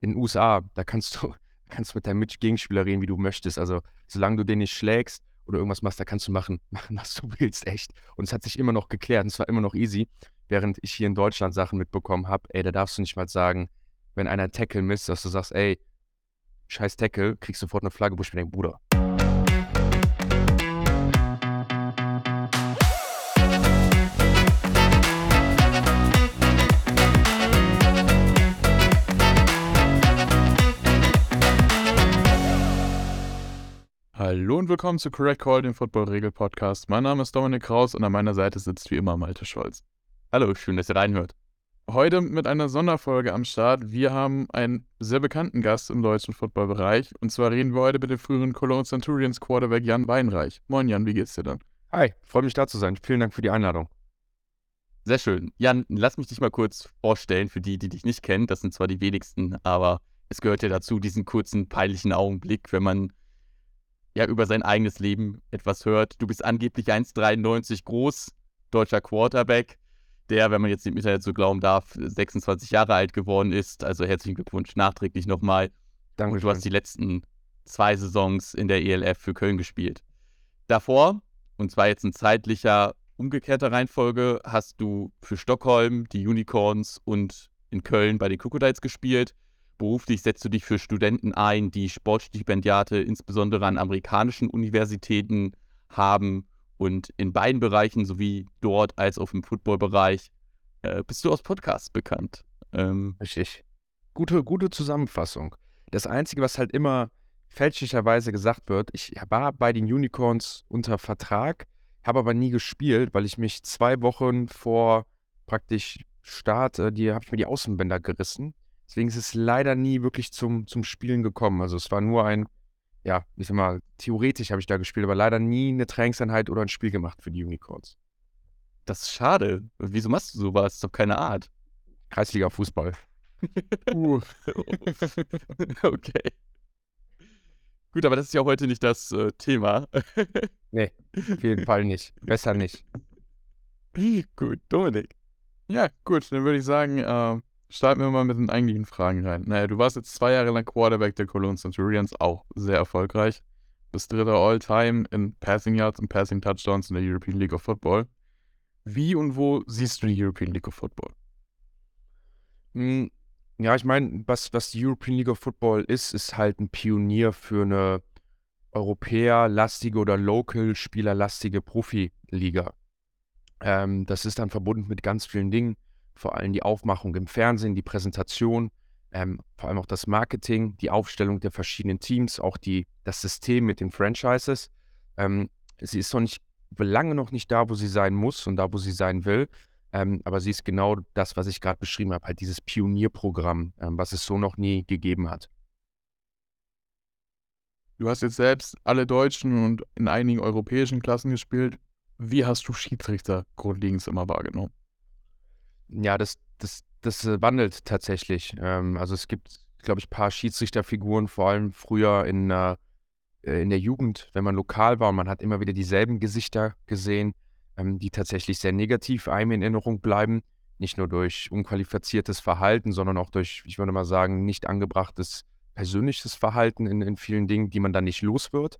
in den USA, da kannst du, kannst mit deinem Gegenspieler reden, wie du möchtest. Also, solange du den nicht schlägst oder irgendwas machst, da kannst du machen, machen, was du willst, echt. Und es hat sich immer noch geklärt und es war immer noch easy, während ich hier in Deutschland Sachen mitbekommen habe, ey, da darfst du nicht mal sagen, wenn einer Tackle misst, dass du sagst, ey, scheiß Tackle, kriegst sofort eine Flagge, wo ich mir denke, Bruder. Hallo und willkommen zu Correct Call, dem Football-Regel-Podcast. Mein Name ist Dominik Kraus und an meiner Seite sitzt wie immer Malte Scholz. Hallo, schön, dass ihr reinhört. Heute mit einer Sonderfolge am Start. Wir haben einen sehr bekannten Gast im deutschen Footballbereich. Und zwar reden wir heute mit dem früheren Cologne Centurions Quarterback Jan Weinreich. Moin Jan, wie geht's dir dann? Hi, freue mich da zu sein. Vielen Dank für die Einladung. Sehr schön. Jan, lass mich dich mal kurz vorstellen für die, die dich nicht kennen. Das sind zwar die wenigsten, aber es gehört ja dazu, diesen kurzen, peinlichen Augenblick, wenn man ja über sein eigenes Leben etwas hört. Du bist angeblich 1,93 groß, deutscher Quarterback, der, wenn man jetzt dem Internet so glauben darf, 26 Jahre alt geworden ist. Also herzlichen Glückwunsch nachträglich nochmal. Danke. Und du hast die letzten zwei Saisons in der ELF für Köln gespielt. Davor, und zwar jetzt in zeitlicher umgekehrter Reihenfolge, hast du für Stockholm, die Unicorns und in Köln bei den Crocodiles gespielt. Beruflich setzt du dich für Studenten ein, die Sportstipendiate insbesondere an amerikanischen Universitäten haben und in beiden Bereichen, sowie dort als auch im Footballbereich, äh, bist du aus Podcasts bekannt. Ähm, Richtig. Gute, gute Zusammenfassung. Das Einzige, was halt immer fälschlicherweise gesagt wird, ich war bei den Unicorns unter Vertrag, habe aber nie gespielt, weil ich mich zwei Wochen vor praktisch Start, äh, die habe ich mir die Außenbänder gerissen Deswegen ist es leider nie wirklich zum, zum Spielen gekommen. Also es war nur ein, ja, ich sag mal, theoretisch habe ich da gespielt, aber leider nie eine Trainingseinheit oder ein Spiel gemacht für die Unicorns. Das ist schade. Wieso machst du sowas? Das ist doch keine Art. Kreisliga Fußball. uh. okay. Gut, aber das ist ja heute nicht das äh, Thema. nee, auf jeden Fall nicht. Besser nicht. Gut, Dominik. Ja, gut, dann würde ich sagen, äh, starten wir mal mit den eigentlichen Fragen rein. Naja, du warst jetzt zwei Jahre lang Quarterback der Cologne Centurions, auch sehr erfolgreich. Bist dritter All-Time in Passing Yards und Passing Touchdowns in der European League of Football. Wie und wo siehst du die European League of Football? Hm, ja, ich meine, was, was die European League of Football ist, ist halt ein Pionier für eine europäerlastige oder local-spielerlastige Profiliga. Ähm, das ist dann verbunden mit ganz vielen Dingen vor allem die Aufmachung im Fernsehen, die Präsentation, ähm, vor allem auch das Marketing, die Aufstellung der verschiedenen Teams, auch die, das System mit den Franchises. Ähm, sie ist noch nicht, lange noch nicht da, wo sie sein muss und da, wo sie sein will. Ähm, aber sie ist genau das, was ich gerade beschrieben habe, halt dieses Pionierprogramm, ähm, was es so noch nie gegeben hat. Du hast jetzt selbst alle deutschen und in einigen europäischen Klassen gespielt. Wie hast du Schiedsrichter grundlegend immer wahrgenommen? Ja, das, das, das äh, wandelt tatsächlich. Ähm, also es gibt, glaube ich, ein paar Schiedsrichterfiguren, vor allem früher in, äh, in der Jugend, wenn man lokal war und man hat immer wieder dieselben Gesichter gesehen, ähm, die tatsächlich sehr negativ einem in Erinnerung bleiben. Nicht nur durch unqualifiziertes Verhalten, sondern auch durch, ich würde mal sagen, nicht angebrachtes persönliches Verhalten in, in vielen Dingen, die man dann nicht los wird,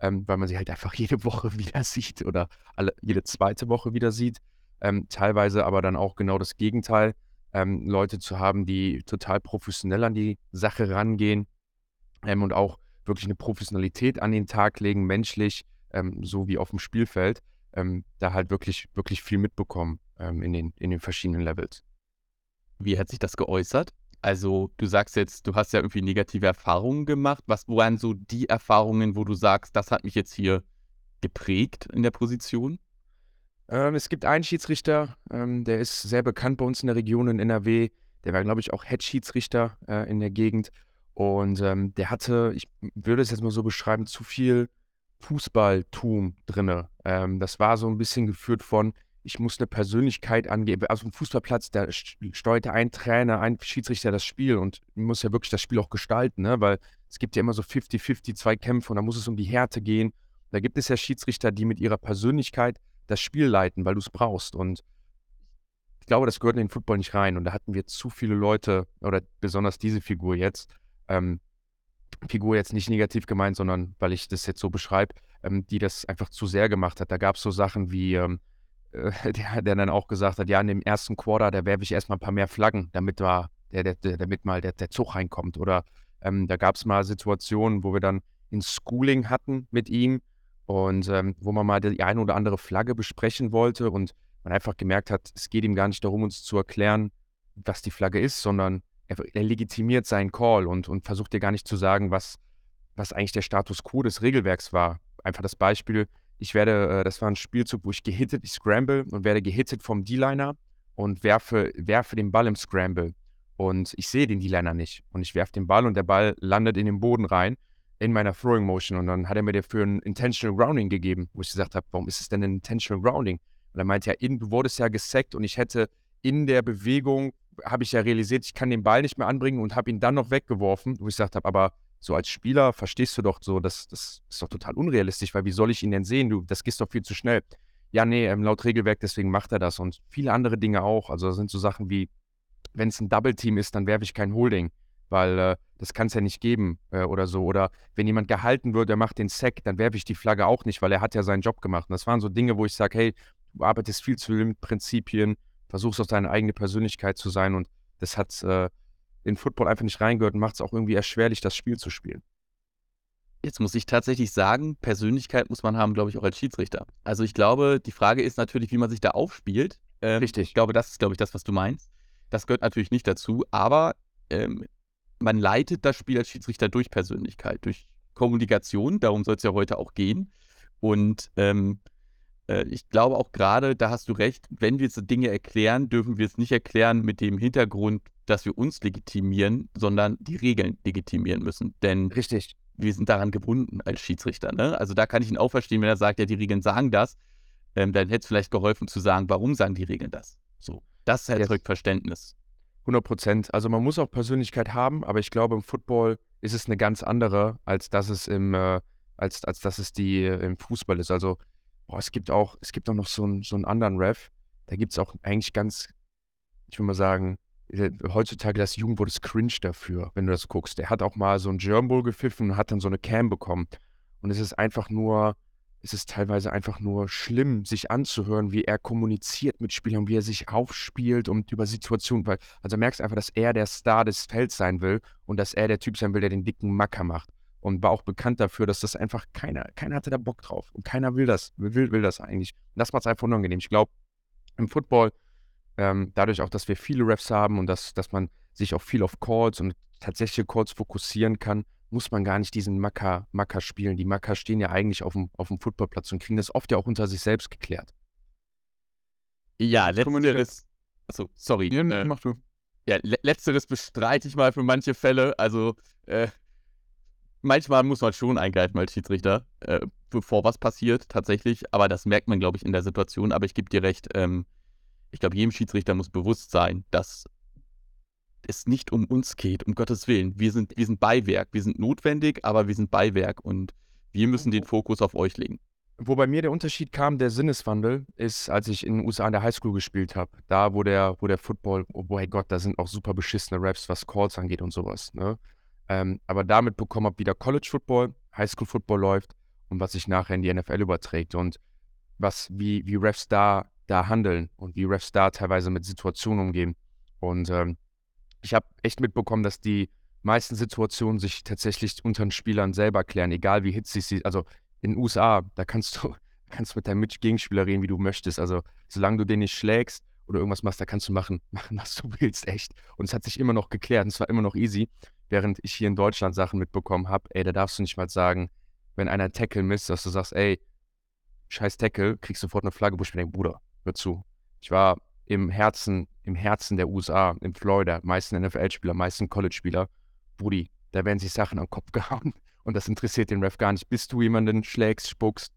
ähm, weil man sie halt einfach jede Woche wieder sieht oder alle, jede zweite Woche wieder sieht ähm, teilweise aber dann auch genau das Gegenteil, ähm, Leute zu haben, die total professionell an die Sache rangehen ähm, und auch wirklich eine Professionalität an den Tag legen, menschlich, ähm, so wie auf dem Spielfeld, ähm, da halt wirklich, wirklich viel mitbekommen ähm, in, den, in den verschiedenen Levels. Wie hat sich das geäußert? Also, du sagst jetzt, du hast ja irgendwie negative Erfahrungen gemacht. Was waren so die Erfahrungen, wo du sagst, das hat mich jetzt hier geprägt in der Position? Ähm, es gibt einen Schiedsrichter, ähm, der ist sehr bekannt bei uns in der Region in NRW. Der war, glaube ich, auch Head-Schiedsrichter äh, in der Gegend. Und ähm, der hatte, ich würde es jetzt mal so beschreiben, zu viel Fußballtum drin. Ähm, das war so ein bisschen geführt von, ich muss eine Persönlichkeit angeben. Also ein Fußballplatz, da steuerte ein Trainer, ein Schiedsrichter das Spiel und muss ja wirklich das Spiel auch gestalten, ne? weil es gibt ja immer so 50-50 zwei Kämpfe und da muss es um die Härte gehen. Da gibt es ja Schiedsrichter, die mit ihrer Persönlichkeit das Spiel leiten, weil du es brauchst. Und ich glaube, das gehört in den Football nicht rein. Und da hatten wir zu viele Leute, oder besonders diese Figur jetzt, ähm, Figur jetzt nicht negativ gemeint, sondern weil ich das jetzt so beschreibe, ähm, die das einfach zu sehr gemacht hat. Da gab es so Sachen wie, ähm, äh, der, der, dann auch gesagt hat, ja, in dem ersten Quarter, da werfe ich erstmal ein paar mehr Flaggen, damit, war, der, der, damit mal der, der Zug reinkommt. Oder ähm, da gab es mal Situationen, wo wir dann ein Schooling hatten mit ihm und ähm, wo man mal die eine oder andere Flagge besprechen wollte und man einfach gemerkt hat, es geht ihm gar nicht darum, uns zu erklären, was die Flagge ist, sondern er, er legitimiert seinen Call und, und versucht dir gar nicht zu sagen, was, was eigentlich der Status quo des Regelwerks war. Einfach das Beispiel, ich werde, äh, das war ein Spielzug, wo ich gehittet, ich scramble und werde gehittet vom D-Liner und werfe, werfe den Ball im Scramble. Und ich sehe den D-Liner nicht. Und ich werfe den Ball und der Ball landet in den Boden rein, in meiner Throwing Motion. Und dann hat er mir dafür ein Intentional Grounding gegeben, wo ich gesagt habe, warum ist es denn ein Intentional Grounding? Und er meinte ja, in, du wurdest ja gesackt und ich hätte in der Bewegung, habe ich ja realisiert, ich kann den Ball nicht mehr anbringen und habe ihn dann noch weggeworfen, wo ich gesagt habe, aber so als Spieler verstehst du doch so, das, das ist doch total unrealistisch, weil wie soll ich ihn denn sehen? Du, das geht doch viel zu schnell. Ja, nee, ähm, laut Regelwerk, deswegen macht er das und viele andere Dinge auch. Also das sind so Sachen wie, wenn es ein Double-Team ist, dann werfe ich kein Holding, weil äh, das kann es ja nicht geben äh, oder so. Oder wenn jemand gehalten wird, der macht den Sack, dann werfe ich die Flagge auch nicht, weil er hat ja seinen Job gemacht. Und das waren so Dinge, wo ich sage, hey, du arbeitest viel zu mit Prinzipien, versuchst auch deine eigene Persönlichkeit zu sein und das hat äh, in Football einfach nicht reingehört und macht es auch irgendwie erschwerlich, das Spiel zu spielen. Jetzt muss ich tatsächlich sagen, Persönlichkeit muss man haben, glaube ich, auch als Schiedsrichter. Also ich glaube, die Frage ist natürlich, wie man sich da aufspielt. Ähm, Richtig. Ich glaube, das ist, glaube ich, das, was du meinst. Das gehört natürlich nicht dazu, aber ähm, man leitet das Spiel als Schiedsrichter durch Persönlichkeit, durch Kommunikation. Darum soll es ja heute auch gehen. Und ähm, äh, ich glaube auch gerade, da hast du recht, wenn wir jetzt Dinge erklären, dürfen wir es nicht erklären mit dem Hintergrund, dass wir uns legitimieren, sondern die Regeln legitimieren müssen. Denn Richtig. wir sind daran gebunden als Schiedsrichter. Ne? Also da kann ich ihn auch verstehen, wenn er sagt, ja, die Regeln sagen das, ähm, dann hätte es vielleicht geholfen zu sagen, warum sagen die Regeln das? So, das erzeugt yes. Verständnis. 100 Prozent. Also man muss auch Persönlichkeit haben, aber ich glaube, im Football ist es eine ganz andere, als dass es im, äh, als, als dass es die äh, im Fußball ist. Also boah, es gibt auch, es gibt auch noch so, ein, so einen anderen Ref. Da gibt es auch eigentlich ganz, ich würde mal sagen, äh, heutzutage das Jugendwort ist cringe dafür, wenn du das guckst. Der hat auch mal so ein Germ gepfiffen und hat dann so eine Cam bekommen. Und es ist einfach nur, es ist teilweise einfach nur schlimm, sich anzuhören, wie er kommuniziert mit Spielern, wie er sich aufspielt und über Situationen, weil, also merkst einfach, dass er der Star des Felds sein will und dass er der Typ sein will, der den dicken Macker macht. Und war auch bekannt dafür, dass das einfach keiner, keiner hatte da Bock drauf. Und keiner will das, will, will das eigentlich. Und das macht es einfach unangenehm. Ich glaube, im Football ähm, dadurch auch, dass wir viele Refs haben und dass, dass man sich auch viel auf Calls und tatsächliche Calls fokussieren kann, muss man gar nicht diesen Macker, Macker spielen. Die Macker stehen ja eigentlich auf dem, auf dem Footballplatz und kriegen das oft ja auch unter sich selbst geklärt. Ja, letzteres. Achso, sorry. Ja, äh, mach du. Ja, le letzteres bestreite ich mal für manche Fälle. Also, äh, manchmal muss man schon eingreifen als Schiedsrichter, äh, bevor was passiert, tatsächlich. Aber das merkt man, glaube ich, in der Situation. Aber ich gebe dir recht, ähm, ich glaube, jedem Schiedsrichter muss bewusst sein, dass es nicht um uns geht, um Gottes Willen. Wir sind, wir sind Beiwerk, wir sind notwendig, aber wir sind Beiwerk und wir müssen den Fokus auf euch legen. Wo bei mir der Unterschied kam, der Sinneswandel, ist, als ich in den USA in der Highschool gespielt habe. Da, wo der, wo der Football, oh boy Gott, da sind auch super beschissene Raps, was Calls angeht und sowas. Ne? Ähm, aber damit bekommen habe, wie der College Football, Highschool Football läuft und was sich nachher in die NFL überträgt und was, wie, wie Refs da da handeln und wie Refs da teilweise mit Situationen umgehen. Und ähm, ich habe echt mitbekommen, dass die meisten Situationen sich tatsächlich unter den Spielern selber klären, egal wie hitzig sie, also in den USA, da kannst du, kannst mit deinem Gegenspieler reden, wie du möchtest. Also solange du den nicht schlägst oder irgendwas machst, da kannst du machen, machen, was du willst, echt. Und es hat sich immer noch geklärt und es war immer noch easy, während ich hier in Deutschland Sachen mitbekommen habe, ey, da darfst du nicht mal sagen, wenn einer Tackle misst, dass du sagst, ey, scheiß Tackle, kriegst sofort eine Flagge, wo ich mir denke, Bruder, hör zu. Ich war im Herzen, im Herzen der USA, in Florida, meisten NFL-Spieler, meisten College-Spieler. Brudi, da werden sich Sachen am Kopf gehauen und das interessiert den Ref gar nicht. Bis du jemanden schlägst, spuckst,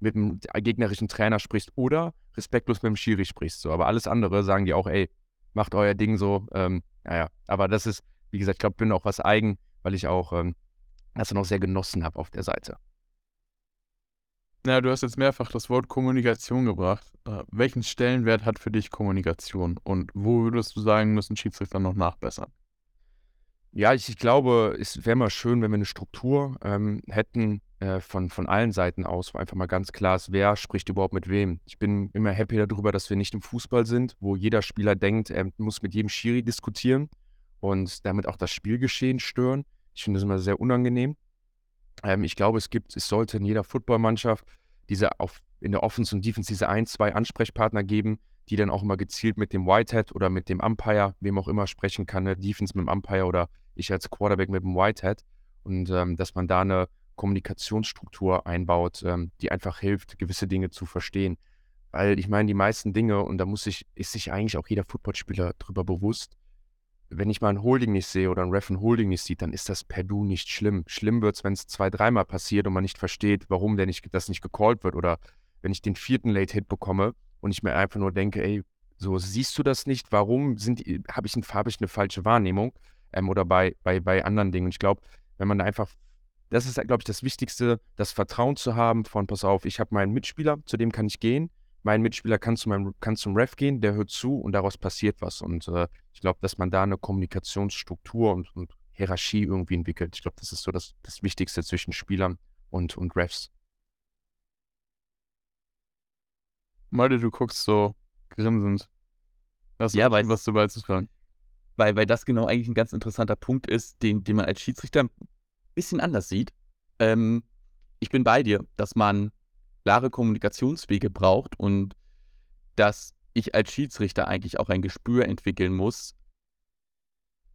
mit einem gegnerischen Trainer sprichst oder respektlos mit dem Schiri sprichst. So. Aber alles andere sagen die auch, ey, macht euer Ding so. Ähm, naja, aber das ist, wie gesagt, ich glaube, bin auch was eigen, weil ich auch ähm, das noch sehr genossen habe auf der Seite. Na, du hast jetzt mehrfach das Wort Kommunikation gebracht. Äh, welchen Stellenwert hat für dich Kommunikation und wo würdest du sagen, müssen Schiedsrichter noch nachbessern? Ja, ich, ich glaube, es wäre mal schön, wenn wir eine Struktur ähm, hätten äh, von, von allen Seiten aus, wo einfach mal ganz klar ist, wer spricht überhaupt mit wem. Ich bin immer happy darüber, dass wir nicht im Fußball sind, wo jeder Spieler denkt, er muss mit jedem Schiri diskutieren und damit auch das Spielgeschehen stören. Ich finde das immer sehr unangenehm. Ähm, ich glaube, es gibt, es sollte in jeder Footballmannschaft diese auf, in der Offense und Defense diese ein, zwei Ansprechpartner geben, die dann auch immer gezielt mit dem Whitehead oder mit dem Umpire, wem auch immer sprechen kann, ne? Defense mit dem Umpire oder ich als Quarterback mit dem Whitehead. Und ähm, dass man da eine Kommunikationsstruktur einbaut, ähm, die einfach hilft, gewisse Dinge zu verstehen. Weil ich meine, die meisten Dinge, und da muss sich, ist sich eigentlich auch jeder Footballspieler drüber bewusst, wenn ich mal ein Holding nicht sehe oder ein Ref ein Holding nicht sieht, dann ist das per Du nicht schlimm. Schlimm wird es, wenn es zwei, dreimal passiert und man nicht versteht, warum denn nicht, das nicht gecallt wird. Oder wenn ich den vierten Late-Hit bekomme und ich mir einfach nur denke, ey, so siehst du das nicht? Warum habe ich, hab ich eine falsche Wahrnehmung? Ähm, oder bei, bei, bei anderen Dingen. Und ich glaube, wenn man einfach, das ist, glaube ich, das Wichtigste, das Vertrauen zu haben von, pass auf, ich habe meinen Mitspieler, zu dem kann ich gehen mein Mitspieler kann, zu meinem, kann zum Ref gehen, der hört zu und daraus passiert was. Und äh, ich glaube, dass man da eine Kommunikationsstruktur und, und Hierarchie irgendwie entwickelt. Ich glaube, das ist so das, das Wichtigste zwischen Spielern und, und Refs. Malte, du guckst so grinsend. Hast ja, weil, was du beizutragen? Weil, weil das genau eigentlich ein ganz interessanter Punkt ist, den, den man als Schiedsrichter ein bisschen anders sieht. Ähm, ich bin bei dir, dass man klare Kommunikationswege braucht und dass ich als Schiedsrichter eigentlich auch ein Gespür entwickeln muss,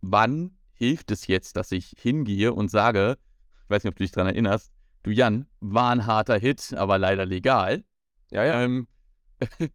wann hilft es jetzt, dass ich hingehe und sage, ich weiß nicht, ob du dich daran erinnerst, du Jan, war ein harter Hit, aber leider legal. Ja, ja. Ähm,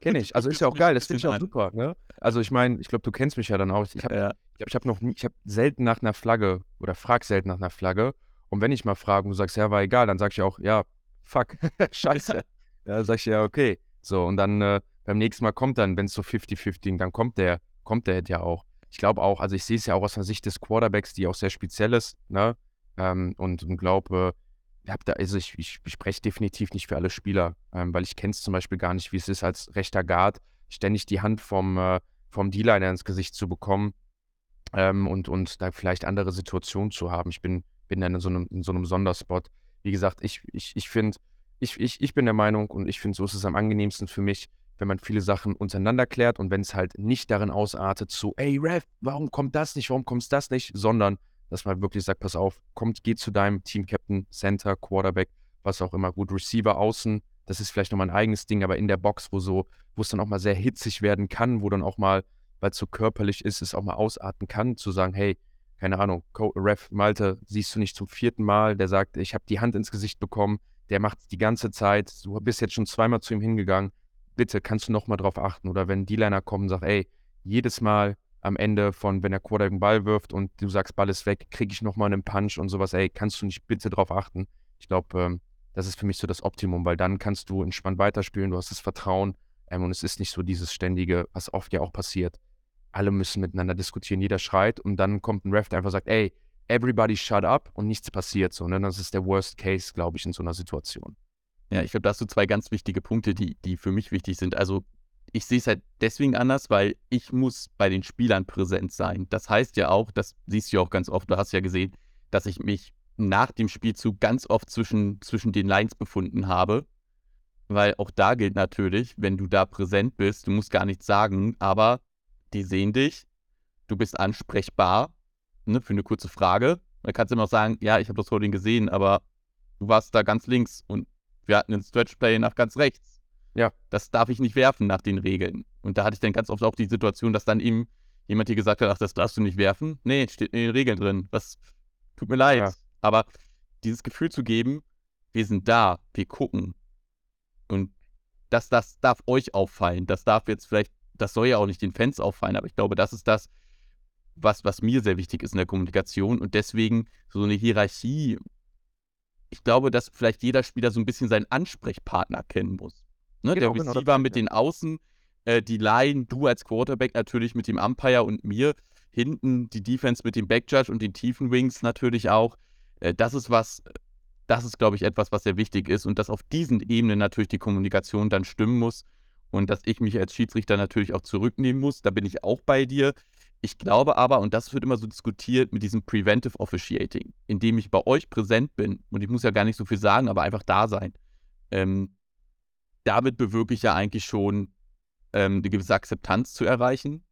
Kenne ich. Also ist ja auch geil, das finde ich auch super. Ne? Also ich meine, ich glaube, du kennst mich ja dann auch. Ich habe ja. ich hab, noch nie, ich habe selten nach einer Flagge oder frag selten nach einer Flagge. Und wenn ich mal frage und du sagst, ja, war egal, dann sag ich auch, ja, fuck, scheiße. ja, sag ich ja, okay. So, und dann äh, beim nächsten Mal kommt dann, wenn es so 50-50, dann kommt der, kommt der ja auch. Ich glaube auch, also ich sehe es ja auch aus der Sicht des Quarterbacks, die auch sehr speziell ist, ne? Ähm, und, und glaube, äh, da, also ich, ich, ich spreche definitiv nicht für alle Spieler, ähm, weil ich kenne es zum Beispiel gar nicht, wie es ist, als rechter Guard ständig die Hand vom, äh, vom D-Liner ins Gesicht zu bekommen ähm, und, und da vielleicht andere Situationen zu haben. Ich bin, bin dann in so einem, in so einem Sonderspot wie gesagt, ich, ich, ich finde, ich, ich, ich bin der Meinung und ich finde, so ist es am angenehmsten für mich, wenn man viele Sachen untereinander klärt und wenn es halt nicht darin ausartet zu, ey Ref, warum kommt das nicht, warum kommt das nicht, sondern dass man wirklich sagt, pass auf, kommt, geh zu deinem Team-Captain, Center, Quarterback, was auch immer, gut, Receiver außen, das ist vielleicht nochmal ein eigenes Ding, aber in der Box, wo so, wo es dann auch mal sehr hitzig werden kann, wo dann auch mal, weil es so körperlich ist, es auch mal ausarten kann, zu sagen, hey, keine Ahnung, Ref Malte siehst du nicht zum vierten Mal, der sagt, ich habe die Hand ins Gesicht bekommen, der macht die ganze Zeit, du bist jetzt schon zweimal zu ihm hingegangen, bitte kannst du nochmal drauf achten. Oder wenn D-Liner kommen und sagt, ey, jedes Mal am Ende von, wenn der Quarterback einen Ball wirft und du sagst, Ball ist weg, kriege ich nochmal einen Punch und sowas, ey, kannst du nicht bitte drauf achten? Ich glaube, ähm, das ist für mich so das Optimum, weil dann kannst du entspannt weiterspielen, du hast das Vertrauen ähm, und es ist nicht so dieses ständige, was oft ja auch passiert alle müssen miteinander diskutieren, jeder schreit und dann kommt ein Ref, der einfach sagt, ey, everybody shut up und nichts passiert so. Ne? Das ist der Worst Case, glaube ich, in so einer Situation. Ja, ich glaube, da hast du zwei ganz wichtige Punkte, die, die für mich wichtig sind. Also ich sehe es halt deswegen anders, weil ich muss bei den Spielern präsent sein. Das heißt ja auch, das siehst du ja auch ganz oft, du hast ja gesehen, dass ich mich nach dem Spielzug ganz oft zwischen, zwischen den Lines befunden habe. Weil auch da gilt natürlich, wenn du da präsent bist, du musst gar nichts sagen, aber die sehen dich, du bist ansprechbar ne, für eine kurze Frage. Da kannst du immer noch sagen, ja, ich habe das Holding gesehen, aber du warst da ganz links und wir hatten einen Stretchplay nach ganz rechts. Ja. Das darf ich nicht werfen nach den Regeln. Und da hatte ich dann ganz oft auch die Situation, dass dann eben jemand dir gesagt hat, ach, das darfst du nicht werfen. Nee, steht in den Regeln drin. Was tut mir leid. Ja. Aber dieses Gefühl zu geben, wir sind da, wir gucken. Und das, das darf euch auffallen. Das darf jetzt vielleicht das soll ja auch nicht den Fans auffallen, aber ich glaube, das ist das, was, was mir sehr wichtig ist in der Kommunikation und deswegen so eine Hierarchie. Ich glaube, dass vielleicht jeder Spieler so ein bisschen seinen Ansprechpartner kennen muss. Ne? Genau, der Receiver genau, mit den Außen, äh, die Line, du als Quarterback natürlich mit dem Umpire und mir. Hinten die Defense mit dem Backjudge und den tiefen Wings natürlich auch. Äh, das ist was, das ist, glaube ich, etwas, was sehr wichtig ist und dass auf diesen Ebenen natürlich die Kommunikation dann stimmen muss und dass ich mich als Schiedsrichter natürlich auch zurücknehmen muss. Da bin ich auch bei dir. Ich glaube aber, und das wird immer so diskutiert mit diesem Preventive Officiating, indem ich bei euch präsent bin, und ich muss ja gar nicht so viel sagen, aber einfach da sein. Ähm, damit bewirke ich ja eigentlich schon ähm, eine gewisse Akzeptanz zu erreichen.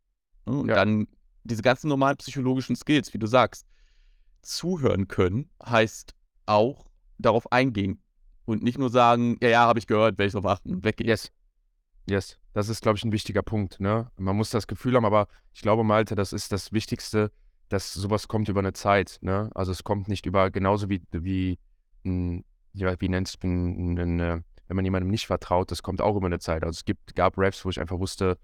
Ne? Und ja. dann diese ganzen normalen psychologischen Skills, wie du sagst, zuhören können, heißt auch darauf eingehen. Und nicht nur sagen, ja, ja, habe ich gehört, werde ich darauf achten weggehen. Yes. Yes, das ist, glaube ich, ein wichtiger Punkt. Ne? Man muss das Gefühl haben, aber ich glaube, Malte, das ist das Wichtigste, dass sowas kommt über eine Zeit. Ne? Also es kommt nicht über, genauso wie, wie, ein, ja, wie nennt es, wenn man jemandem nicht vertraut, das kommt auch über eine Zeit. Also es gibt, gab Raps, wo ich einfach wusste,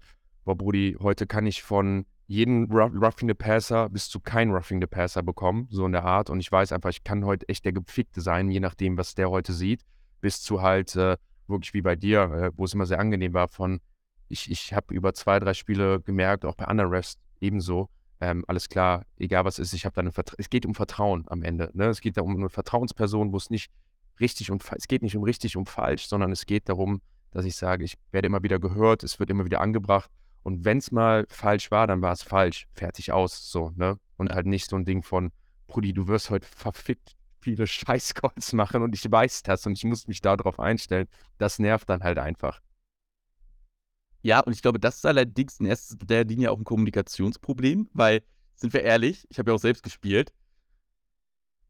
boah, Brudi, heute kann ich von jedem Roughing the Passer bis zu kein Roughing the Passer bekommen, so in der Art. Und ich weiß einfach, ich kann heute echt der Gefickte sein, je nachdem, was der heute sieht, bis zu halt, äh, wirklich wie bei dir, äh, wo es immer sehr angenehm war von, ich, ich habe über zwei, drei Spiele gemerkt, auch bei anderen Refs ebenso, ähm, alles klar, egal was ist, ich habe da eine Vertra es geht um Vertrauen am Ende. Ne? Es geht da um eine Vertrauensperson, wo es nicht richtig und es geht nicht um richtig und falsch, sondern es geht darum, dass ich sage, ich werde immer wieder gehört, es wird immer wieder angebracht. Und wenn es mal falsch war, dann war es falsch. Fertig aus. So, ne? Und halt nicht so ein Ding von, Brudi, du wirst heute verfickt viele Scheißcalls machen und ich weiß das und ich muss mich darauf einstellen. Das nervt dann halt einfach. Ja, und ich glaube, das ist allerdings in erster Linie auch ein Kommunikationsproblem, weil, sind wir ehrlich, ich habe ja auch selbst gespielt,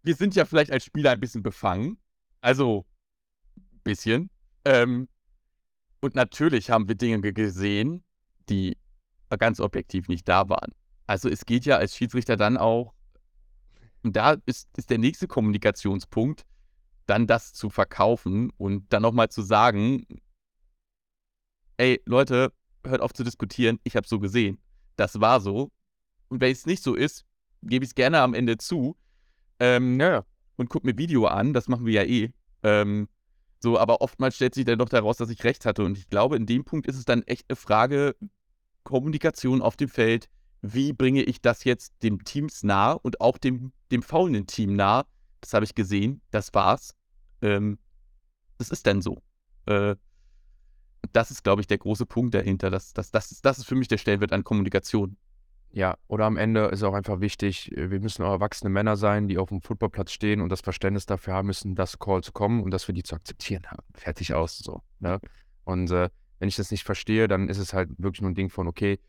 wir sind ja vielleicht als Spieler ein bisschen befangen. Also, ein bisschen. Ähm, und natürlich haben wir Dinge gesehen, die ganz objektiv nicht da waren. Also es geht ja als Schiedsrichter dann auch und da ist, ist der nächste Kommunikationspunkt, dann das zu verkaufen und dann nochmal zu sagen, ey Leute, hört auf zu diskutieren, ich habe so gesehen. Das war so. Und wenn es nicht so ist, gebe ich es gerne am Ende zu. Ähm, ja. Und guck mir Video an, das machen wir ja eh. Ähm, so, aber oftmals stellt sich dann doch daraus, dass ich recht hatte. Und ich glaube, in dem Punkt ist es dann echt eine Frage Kommunikation auf dem Feld wie bringe ich das jetzt dem Teams nah und auch dem, dem faulenden Team nah. Das habe ich gesehen, das war's. Ähm, das ist dann so. Äh, das ist, glaube ich, der große Punkt dahinter. Das, das, das, ist, das ist für mich der Stellenwert an Kommunikation. Ja, oder am Ende ist auch einfach wichtig, äh, wir müssen auch erwachsene Männer sein, die auf dem Footballplatz stehen und das Verständnis dafür haben müssen, dass Calls kommen und dass wir die zu akzeptieren haben. Fertig aus, so. Ne? Und äh, wenn ich das nicht verstehe, dann ist es halt wirklich nur ein Ding von, okay,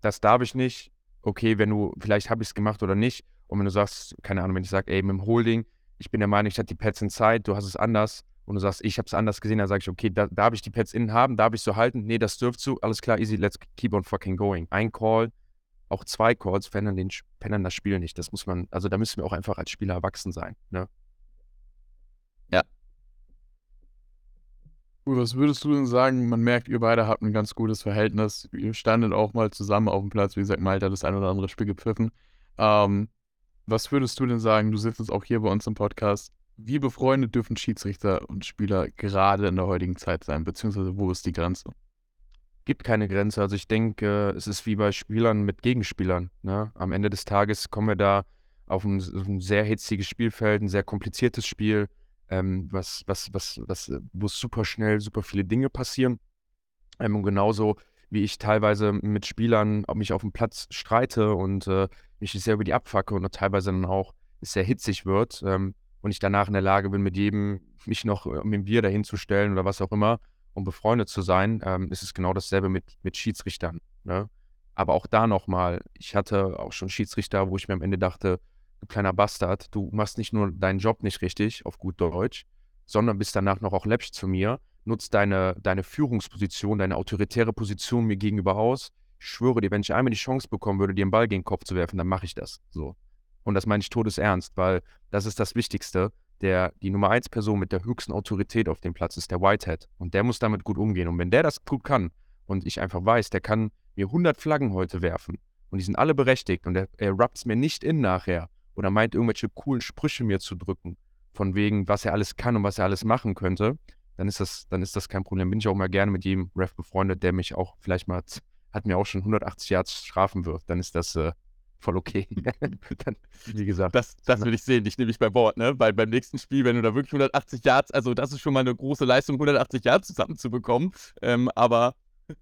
das darf ich nicht, okay, wenn du, vielleicht habe ich es gemacht oder nicht. Und wenn du sagst, keine Ahnung, wenn ich sage, ey, mit dem Holding, ich bin der Meinung, ich hatte die Pads in Zeit, du hast es anders und du sagst, ich habe es anders gesehen, dann sage ich, okay, da, darf ich die Pads innen haben, darf ich so halten? Nee, das dürfst du, alles klar, easy, let's keep on fucking going. Ein Call, auch zwei Calls verändern, den, verändern das Spiel nicht. Das muss man, also da müssen wir auch einfach als Spieler erwachsen sein. Ne? Was würdest du denn sagen? Man merkt, ihr beide habt ein ganz gutes Verhältnis. Ihr standet auch mal zusammen auf dem Platz. Wie gesagt, Malte hat das ein oder andere Spiel gepfiffen. Ähm, was würdest du denn sagen? Du sitzt jetzt auch hier bei uns im Podcast. Wie befreundet dürfen Schiedsrichter und Spieler gerade in der heutigen Zeit sein? Beziehungsweise wo ist die Grenze? Gibt keine Grenze. Also ich denke, es ist wie bei Spielern mit Gegenspielern. Ne? Am Ende des Tages kommen wir da auf ein, auf ein sehr hitziges Spielfeld, ein sehr kompliziertes Spiel ähm, was, was, was, was, äh, wo super schnell super viele Dinge passieren. Ähm, und genauso wie ich teilweise mit Spielern mich auf dem Platz streite und äh, mich sehr über die abfacke und teilweise dann auch sehr hitzig wird ähm, und ich danach in der Lage bin, mit jedem mich noch äh, mit dem Bier dahin zu stellen oder was auch immer, um befreundet zu sein, ähm, ist es genau dasselbe mit, mit Schiedsrichtern. Ne? Aber auch da nochmal, ich hatte auch schon Schiedsrichter, wo ich mir am Ende dachte, du kleiner Bastard, du machst nicht nur deinen Job nicht richtig, auf gut Deutsch, sondern bist danach noch auch läppisch zu mir, nutzt deine, deine Führungsposition, deine autoritäre Position mir gegenüber aus. Ich schwöre dir, wenn ich einmal die Chance bekommen würde, dir einen Ball gegen den Kopf zu werfen, dann mache ich das. So. Und das meine ich todesernst, weil das ist das Wichtigste. Der, die Nummer 1 Person mit der höchsten Autorität auf dem Platz ist der Whitehead. Und der muss damit gut umgehen. Und wenn der das gut kann und ich einfach weiß, der kann mir 100 Flaggen heute werfen und die sind alle berechtigt und er, er rappt es mir nicht in nachher, oder meint, irgendwelche coolen Sprüche mir zu drücken, von wegen, was er alles kann und was er alles machen könnte, dann ist das, dann ist das kein Problem. Bin ich auch mal gerne mit jedem Ref befreundet, der mich auch vielleicht mal, hat mir auch schon 180 Yards Strafen wirft. Dann ist das, äh, voll okay. dann, wie gesagt. Das, das will ich sehen, dich nehme ich bei Bord, ne? Weil beim nächsten Spiel, wenn du da wirklich 180 Yards, also das ist schon mal eine große Leistung, 180 Yards zusammenzubekommen. Ähm, aber.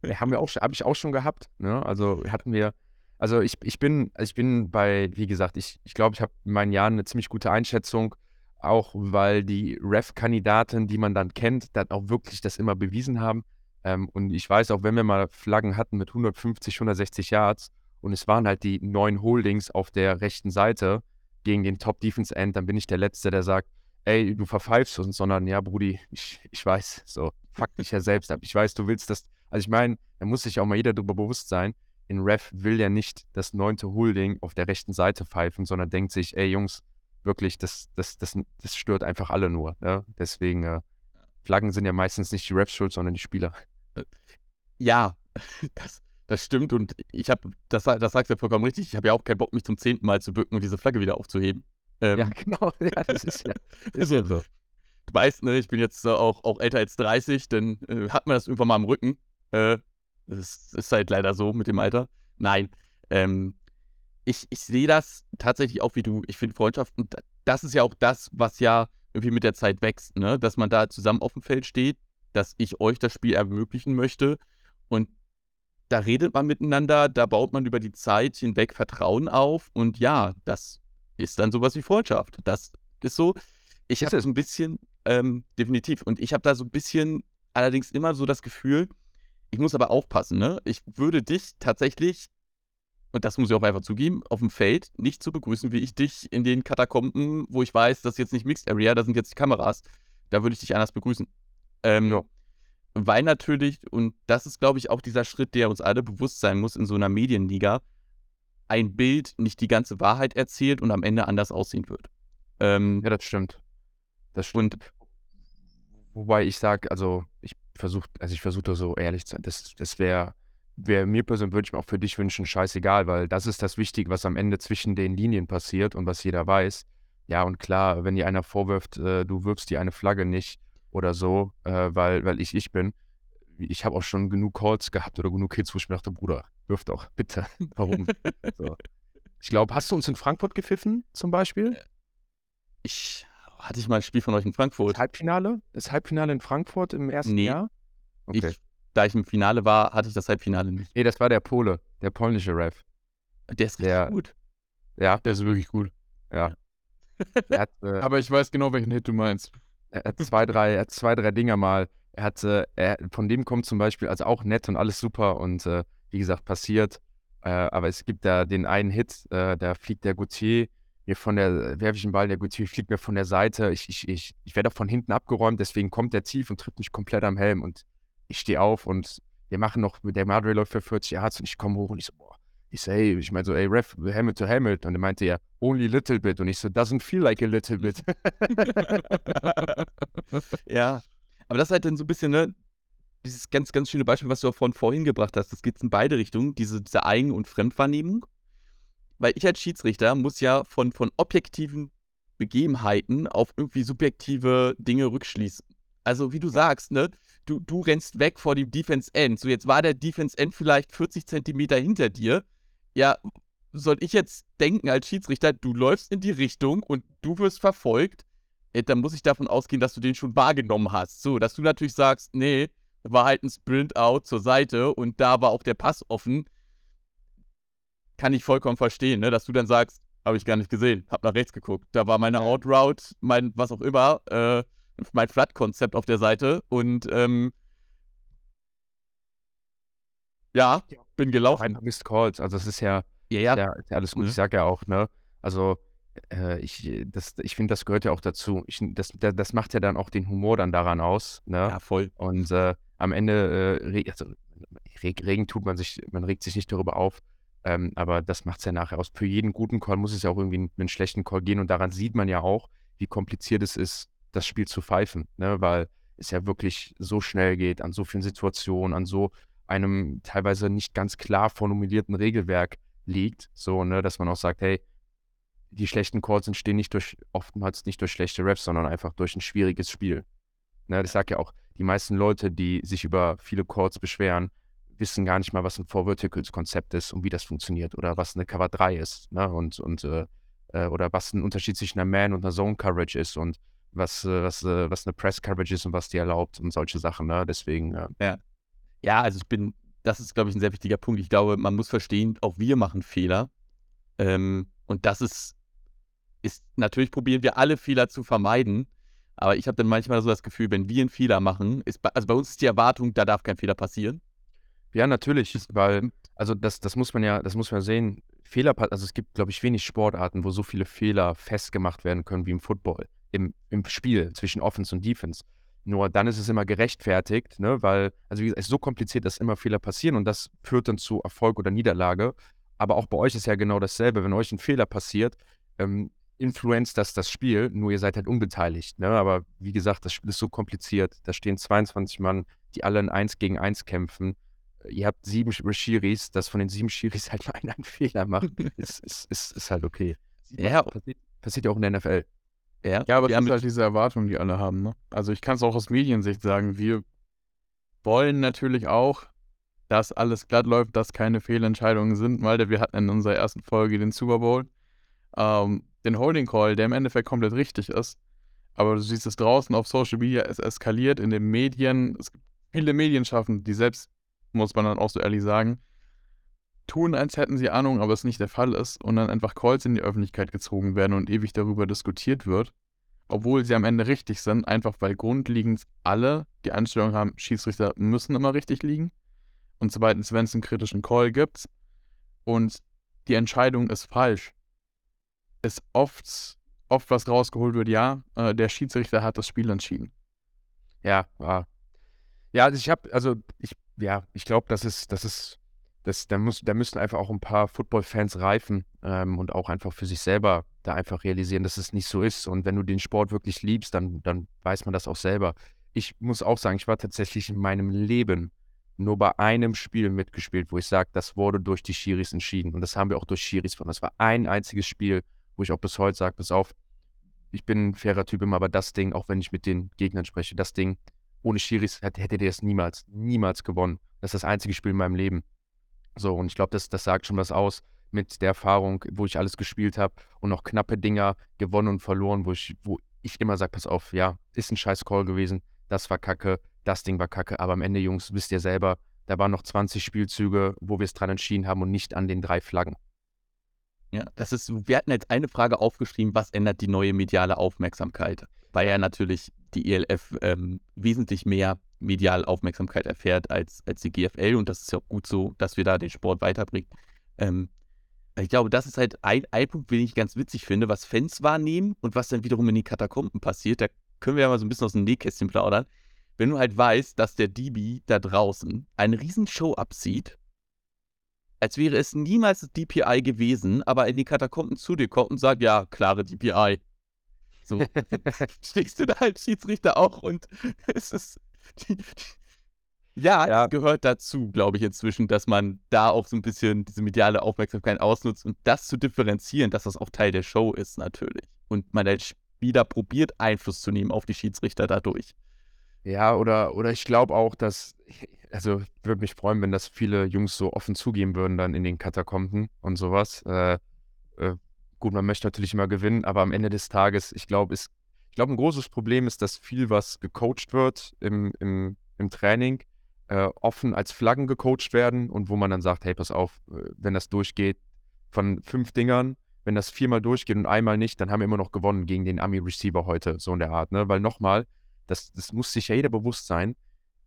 Ja, haben wir auch, habe ich auch schon gehabt. Ne? Also hatten wir, also ich, ich bin, ich bin bei, wie gesagt, ich, ich glaube, ich habe in meinen Jahren eine ziemlich gute Einschätzung, auch weil die Ref-Kandidaten, die man dann kennt, dann auch wirklich das immer bewiesen haben. Ähm, und ich weiß auch, wenn wir mal Flaggen hatten mit 150, 160 Yards und es waren halt die neun Holdings auf der rechten Seite gegen den Top-Defense-End, dann bin ich der Letzte, der sagt, ey, du verpfeifst uns, sondern ja, Brudi, ich, ich weiß, so, fuck dich ja selbst ab. Ich weiß, du willst das, also ich meine, da muss sich auch mal jeder darüber bewusst sein, in Ref will ja nicht das neunte Holding auf der rechten Seite pfeifen, sondern denkt sich, ey Jungs, wirklich, das, das, das, das stört einfach alle nur. Ne? Deswegen, äh, Flaggen sind ja meistens nicht die Refs schuld, sondern die Spieler. Ja, das, das stimmt und ich habe, das, das sagst du ja vollkommen richtig, ich habe ja auch keinen Bock, mich zum zehnten Mal zu bücken und diese Flagge wieder aufzuheben. Ähm, ja, genau, ja, das ist ja, ist ja so. Du weißt, ne, ich bin jetzt äh, auch, auch älter als 30, dann äh, hat man das irgendwann mal am Rücken. Äh, das ist halt leider so mit dem Alter. Nein, ähm, ich, ich sehe das tatsächlich auch wie du. Ich finde Freundschaften, das ist ja auch das, was ja irgendwie mit der Zeit wächst, ne? Dass man da zusammen auf dem Feld steht, dass ich euch das Spiel ermöglichen möchte und da redet man miteinander, da baut man über die Zeit hinweg Vertrauen auf und ja, das ist dann sowas wie Freundschaft. Das ist so. Ich habe so ein bisschen, ähm, definitiv, und ich habe da so ein bisschen allerdings immer so das Gefühl, ich muss aber aufpassen, ne? Ich würde dich tatsächlich, und das muss ich auch einfach zugeben, auf dem Feld nicht so begrüßen, wie ich dich in den Katakomben, wo ich weiß, das ist jetzt nicht Mixed Area, da sind jetzt die Kameras. Da würde ich dich anders begrüßen. Ähm, ja weil natürlich, und das ist, glaube ich, auch dieser Schritt, der uns alle bewusst sein muss in so einer Medienliga, ein Bild nicht die ganze Wahrheit erzählt und am Ende anders aussehen wird. Ähm, ja, das stimmt. Das stimmt. Und, wobei ich sage, also ich versuche, also ich versuche so ehrlich zu sein, das, das wäre wär mir persönlich, würde ich mir auch für dich wünschen, scheißegal, weil das ist das Wichtige, was am Ende zwischen den Linien passiert und was jeder weiß. Ja, und klar, wenn dir einer vorwirft, äh, du wirfst die eine Flagge nicht, oder so, äh, weil, weil ich ich bin. Ich habe auch schon genug Calls gehabt oder genug Kids, wo ich mir dachte, Bruder, wirf doch, bitte. Warum? so. Ich glaube, hast du uns in Frankfurt gepfiffen, zum Beispiel? Äh, ich hatte ich mal ein Spiel von euch in Frankfurt. Das Halbfinale? Das Halbfinale in Frankfurt im ersten nee, Jahr? Okay. Ich, da ich im Finale war, hatte ich das Halbfinale nicht. Nee, das war der Pole, der polnische Ref. Der ist richtig der, gut. Ja. Der ist wirklich gut. Ja. hat, äh, Aber ich weiß genau, welchen Hit du meinst er hat zwei, drei, er hat zwei, drei Dinger mal. Er hatte, er, von dem kommt zum Beispiel, also auch nett und alles super und äh, wie gesagt, passiert. Äh, aber es gibt da den einen Hit, äh, da fliegt der Gauthier mir von der, werfe ich den Ball, der Gauthier fliegt mir von der Seite. Ich, ich, ich, ich werde auch von hinten abgeräumt, deswegen kommt der tief und trifft mich komplett am Helm und ich stehe auf und wir machen noch, der Madre läuft für 40 Yards und ich komme hoch und ich so, boah, ich so, ey, ich meine so, ey, Ref, Helmet to Helmet. Und er meinte ja, only little bit. Und ich so, doesn't feel like a little bit. ja. Aber das ist halt dann so ein bisschen, ne, dieses ganz, ganz schöne Beispiel, was du auch von vorhin gebracht hast. Das geht in beide Richtungen, diese, diese Eigen- und Fremdwahrnehmung. Weil ich als Schiedsrichter muss ja von, von objektiven Begebenheiten auf irgendwie subjektive Dinge rückschließen. Also, wie du sagst, ne, du, du rennst weg vor dem Defense End. So, jetzt war der Defense End vielleicht 40 Zentimeter hinter dir ja, soll ich jetzt denken als Schiedsrichter, du läufst in die Richtung und du wirst verfolgt, äh, dann muss ich davon ausgehen, dass du den schon wahrgenommen hast. So, dass du natürlich sagst, nee, war halt ein Sprint-Out zur Seite und da war auch der Pass offen. Kann ich vollkommen verstehen, ne? dass du dann sagst, habe ich gar nicht gesehen, hab nach rechts geguckt. Da war meine Outroute, mein was auch immer, äh, mein Flat-Konzept auf der Seite und ähm, ja, bin gelaufen. Einfach Missed Calls. Also es ist ja, ja, ja. ja alles gut. Mhm. Ich sage ja auch, ne? Also äh, ich, ich finde, das gehört ja auch dazu. Ich, das, das macht ja dann auch den Humor dann daran aus. Ne? Ja, voll. Und äh, am Ende, äh, also, Regen tut man sich, man regt sich nicht darüber auf. Ähm, aber das macht es ja nachher aus. Für jeden guten Call muss es ja auch irgendwie einen, einen schlechten Call gehen. Und daran sieht man ja auch, wie kompliziert es ist, das Spiel zu pfeifen. Ne? Weil es ja wirklich so schnell geht, an so vielen Situationen, an so einem teilweise nicht ganz klar formulierten Regelwerk liegt, so, ne, dass man auch sagt, hey, die schlechten Calls entstehen nicht durch, oftmals nicht durch schlechte Raps, sondern einfach durch ein schwieriges Spiel. Ne, ich sage ja auch, die meisten Leute, die sich über viele Calls beschweren, wissen gar nicht mal, was ein Four Verticals Konzept ist und wie das funktioniert oder was eine Cover 3 ist, ne? Und, und äh, äh, oder was ein Unterschied zwischen einer Man und einer Zone Coverage ist und was, äh, was, äh, was eine Press Coverage ist und was die erlaubt und solche Sachen, ne? Deswegen. Äh, ja. ja, also ich bin, das ist, glaube ich, ein sehr wichtiger Punkt. Ich glaube, man muss verstehen, auch wir machen Fehler. Ähm, und das ist, ist, natürlich probieren wir alle Fehler zu vermeiden. Aber ich habe dann manchmal so das Gefühl, wenn wir einen Fehler machen, ist, also bei uns ist die Erwartung, da darf kein Fehler passieren. Ja, natürlich, weil, also das, das muss man ja, das muss man sehen. Fehler, also es gibt, glaube ich, wenig Sportarten, wo so viele Fehler festgemacht werden können wie im Football, im, im Spiel zwischen Offense und Defense. Nur dann ist es immer gerechtfertigt, ne? weil, also wie gesagt, es ist so kompliziert, dass immer Fehler passieren und das führt dann zu Erfolg oder Niederlage. Aber auch bei euch ist ja genau dasselbe. Wenn euch ein Fehler passiert, ähm, influenzt das das Spiel, nur ihr seid halt unbeteiligt. Ne? Aber wie gesagt, das Spiel ist so kompliziert. Da stehen 22 Mann, die alle in 1 gegen 1 kämpfen. Ihr habt sieben Schiris, dass von den sieben Schiris halt nur einer einen Fehler macht, ist, ist, ist, ist halt okay. Ja, passiert, passiert ja auch in der NFL. Ja, ja aber es ist halt diese Erwartung, die alle haben. Ne? Also ich kann es auch aus Mediensicht sagen, wir wollen natürlich auch, dass alles glatt läuft, dass keine Fehlentscheidungen sind, weil wir hatten in unserer ersten Folge den Super Bowl ähm, den Holding Call, der im Endeffekt komplett richtig ist. Aber du siehst es draußen auf Social Media, es eskaliert in den Medien. Es gibt viele Medienschaffende, die selbst, muss man dann auch so ehrlich sagen, tun, als hätten sie Ahnung, aber es nicht der Fall ist und dann einfach Calls in die Öffentlichkeit gezogen werden und ewig darüber diskutiert wird, obwohl sie am Ende richtig sind, einfach weil grundlegend alle die Einstellung haben, Schiedsrichter müssen immer richtig liegen und zweitens, wenn es einen kritischen Call gibt und die Entscheidung ist falsch, ist oft, oft was rausgeholt wird, ja, äh, der Schiedsrichter hat das Spiel entschieden. Ja, ja. Ja, also ich habe, also ich, ja, ich glaube, das ist, das ist, das, da, muss, da müssen einfach auch ein paar Football-Fans reifen ähm, und auch einfach für sich selber da einfach realisieren, dass es nicht so ist. Und wenn du den Sport wirklich liebst, dann, dann weiß man das auch selber. Ich muss auch sagen, ich war tatsächlich in meinem Leben nur bei einem Spiel mitgespielt, wo ich sage, das wurde durch die Schiris entschieden. Und das haben wir auch durch Schiris von. Das war ein einziges Spiel, wo ich auch bis heute sage, pass auf, ich bin ein fairer Typ immer, aber das Ding, auch wenn ich mit den Gegnern spreche, das Ding, ohne Schiris hätte, hättet ihr es niemals, niemals gewonnen. Das ist das einzige Spiel in meinem Leben. So, und ich glaube, das, das sagt schon was aus mit der Erfahrung, wo ich alles gespielt habe und noch knappe Dinger gewonnen und verloren, wo ich, wo ich immer sage, pass auf, ja, ist ein scheiß Call gewesen, das war kacke, das Ding war kacke, aber am Ende, Jungs, wisst ihr selber, da waren noch 20 Spielzüge, wo wir es dran entschieden haben und nicht an den drei Flaggen. Ja, das ist, wir hatten jetzt eine Frage aufgeschrieben, was ändert die neue mediale Aufmerksamkeit? Weil ja natürlich die ELF ähm, wesentlich mehr mediale Aufmerksamkeit erfährt als, als die GFL und das ist ja auch gut so, dass wir da den Sport weiterbringen. Ähm, ich glaube, das ist halt ein, ein Punkt, den ich ganz witzig finde, was Fans wahrnehmen und was dann wiederum in den Katakomben passiert. Da können wir ja mal so ein bisschen aus dem Nähkästchen plaudern. Wenn du halt weißt, dass der DB da draußen eine Riesenshow abzieht als wäre es niemals das DPI gewesen, aber in die Katakomben zu dir kommt und sagt, ja, klare DPI. So stehst du da als Schiedsrichter auch und es ist. ja, ja, gehört dazu, glaube ich, inzwischen, dass man da auch so ein bisschen diese mediale Aufmerksamkeit ausnutzt und das zu differenzieren, dass das auch Teil der Show ist, natürlich. Und man als Spieler probiert, Einfluss zu nehmen auf die Schiedsrichter dadurch. Ja, oder, oder ich glaube auch, dass, also ich würde mich freuen, wenn das viele Jungs so offen zugeben würden dann in den Katakomben und sowas. Äh, äh, gut, man möchte natürlich immer gewinnen, aber am Ende des Tages, ich glaube, ich glaube, ein großes Problem ist, dass viel, was gecoacht wird im, im, im Training, äh, offen als Flaggen gecoacht werden und wo man dann sagt, hey, pass auf, äh, wenn das durchgeht, von fünf Dingern, wenn das viermal durchgeht und einmal nicht, dann haben wir immer noch gewonnen gegen den Ami-Receiver heute, so in der Art, ne? Weil nochmal, das, das muss sich ja jeder bewusst sein,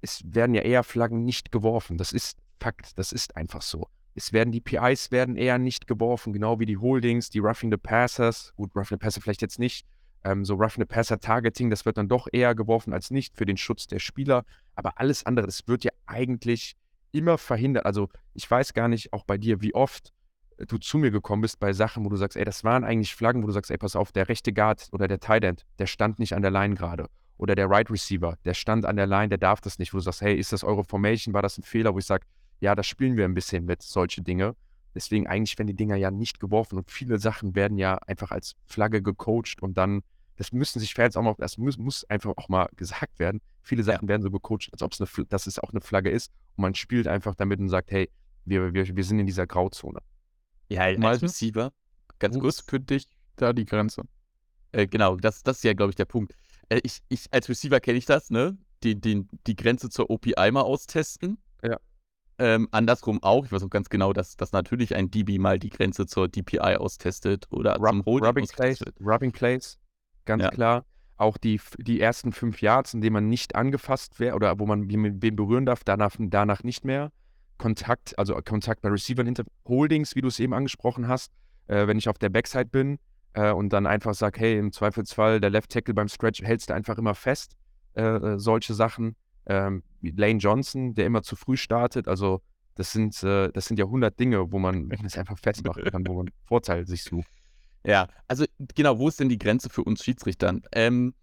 es werden ja eher Flaggen nicht geworfen. Das ist Fakt, das ist einfach so. Es werden die PIs werden eher nicht geworfen, genau wie die Holdings, die Roughing the Passers. Gut, Roughing the Passer vielleicht jetzt nicht. Ähm, so Roughing the Passer Targeting, das wird dann doch eher geworfen als nicht für den Schutz der Spieler. Aber alles andere, das wird ja eigentlich immer verhindert. Also ich weiß gar nicht, auch bei dir, wie oft du zu mir gekommen bist bei Sachen, wo du sagst, ey, das waren eigentlich Flaggen, wo du sagst, ey, pass auf, der rechte Guard oder der Tight End, der stand nicht an der Line gerade oder der Right Receiver, der stand an der Line, der darf das nicht, wo du sagst, hey, ist das eure Formation, war das ein Fehler, wo ich sage, ja, da spielen wir ein bisschen mit, solche Dinge. Deswegen eigentlich werden die Dinger ja nicht geworfen und viele Sachen werden ja einfach als Flagge gecoacht und dann das müssen sich Fans auch mal, das muss, muss einfach auch mal gesagt werden. Viele Sachen werden so gecoacht, als ob es eine, dass es auch eine Flagge ist. Und man spielt einfach damit und sagt, hey, wir, wir, wir sind in dieser Grauzone. Ja, als Meistens- Receiver, ganz kurz, für dich da die Grenze? Äh, genau, das, das ist ja, glaube ich, der Punkt. Äh, ich, ich, als Receiver kenne ich das, ne? Die, die, die Grenze zur OPI mal austesten. Ähm, andersrum auch. Ich weiß auch ganz genau, dass, dass natürlich ein DB mal die Grenze zur DPI austestet oder Rub, zum Holding Rubbing Plays. Rubbing Plays, ganz Ja. klar. Auch die, die ersten fünf Yards, in denen man nicht angefasst wäre oder wo man wen wen berühren darf, danach, danach nicht mehr. Kontakt, also Kontakt bei Receivern hinter Holdings, wie du es eben angesprochen hast, äh, wenn ich auf der Backside bin äh, und dann einfach sage, hey, im Zweifelsfall der Left Tackle beim Stretch hältst du einfach immer fest, äh, äh, solche Sachen. Ähm, Lane Johnson, der immer zu früh startet, also das sind, äh, das sind ja 100 Dinge, wo man das einfach festmachen kann, wo man Vorteil sich sucht. Ja, also genau, wo ist denn die Grenze für uns Schiedsrichtern? Ähm,